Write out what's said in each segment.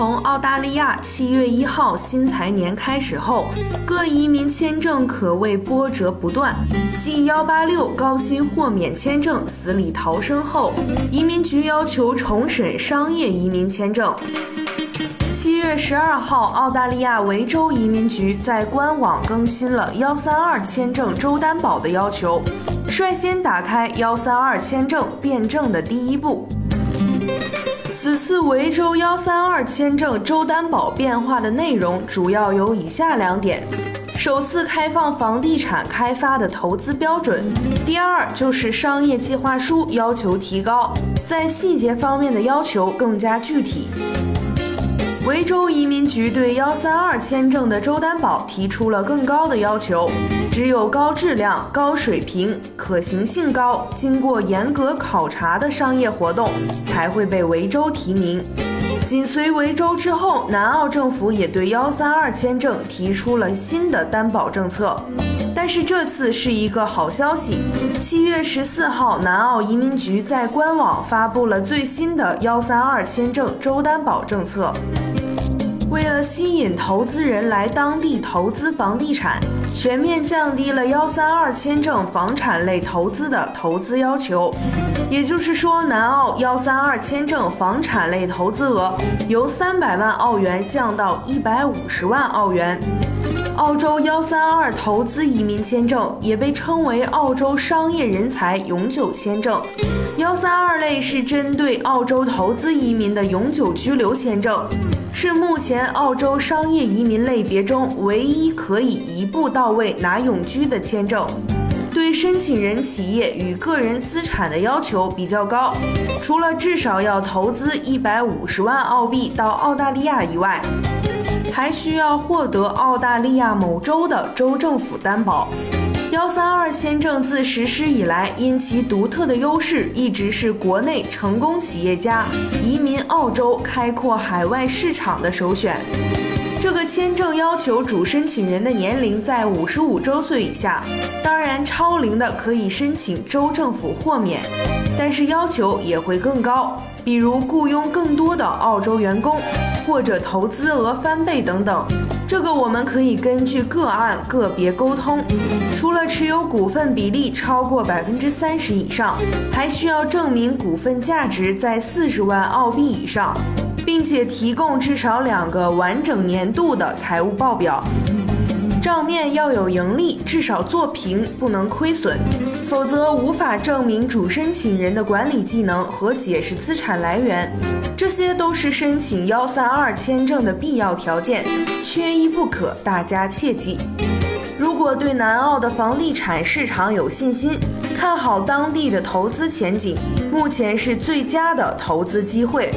从澳大利亚七月一号新财年开始后，各移民签证可谓波折不断。继幺八六高薪豁免签证死里逃生后，移民局要求重审商业移民签证。七月十二号，澳大利亚维州移民局在官网更新了幺三二签证州担保的要求，率先打开幺三二签证变证的第一步。此次维州幺三二签证州担保变化的内容主要有以下两点：首次开放房地产开发的投资标准；第二就是商业计划书要求提高，在细节方面的要求更加具体。维州移民局对幺三二签证的州担保提出了更高的要求，只有高质量、高水平、可行性高、经过严格考察的商业活动才会被维州提名。紧随维州之后，南澳政府也对幺三二签证提出了新的担保政策，但是这次是一个好消息。七月十四号，南澳移民局在官网发布了最新的幺三二签证州担保政策。为了吸引投资人来当地投资房地产，全面降低了幺三二签证房产类投资的投资要求。也就是说，南澳幺三二签证房产类投资额由三百万澳元降到一百五十万澳元。澳洲幺三二投资移民签证也被称为澳洲商业人才永久签证。幺三二类是针对澳洲投资移民的永久居留签证。是目前澳洲商业移民类别中唯一可以一步到位拿永居的签证，对申请人企业与个人资产的要求比较高，除了至少要投资一百五十万澳币到澳大利亚以外，还需要获得澳大利亚某州的州政府担保。幺三二签证自实施以来，因其独特的优势，一直是国内成功企业家移民澳洲、开阔海外市场的首选。这个签证要求主申请人的年龄在五十五周岁以下，当然超龄的可以申请州政府豁免，但是要求也会更高，比如雇佣更多的澳洲员工，或者投资额翻倍等等。这个我们可以根据个案个别沟通。除了持有股份比例超过百分之三十以上，还需要证明股份价值在四十万澳币以上，并且提供至少两个完整年度的财务报表。账面要有盈利，至少做平，不能亏损，否则无法证明主申请人的管理技能和解释资产来源。这些都是申请幺三二签证的必要条件，缺一不可，大家切记。如果对南澳的房地产市场有信心，看好当地的投资前景，目前是最佳的投资机会。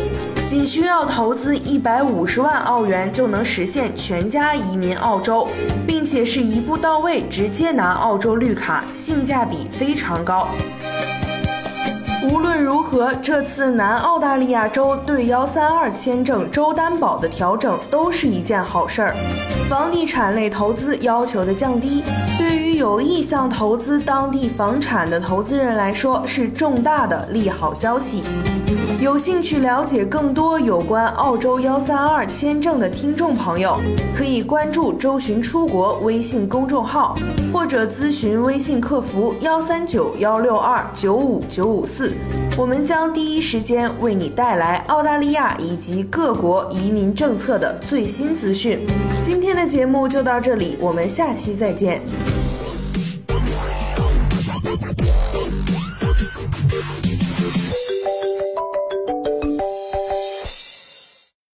仅需要投资一百五十万澳元就能实现全家移民澳洲，并且是一步到位，直接拿澳洲绿卡，性价比非常高。无论如何，这次南澳大利亚州对幺三二签证州担保的调整都是一件好事儿。房地产类投资要求的降低，对于有意向投资当地房产的投资人来说是重大的利好消息。有兴趣了解更多有关澳洲幺三二签证的听众朋友，可以关注“周巡出国”微信公众号，或者咨询微信客服幺三九幺六二九五九五四，我们将第一时间为你带来澳大利亚以及各国移民政策的最新资讯。今天的节目就到这里，我们下期再见。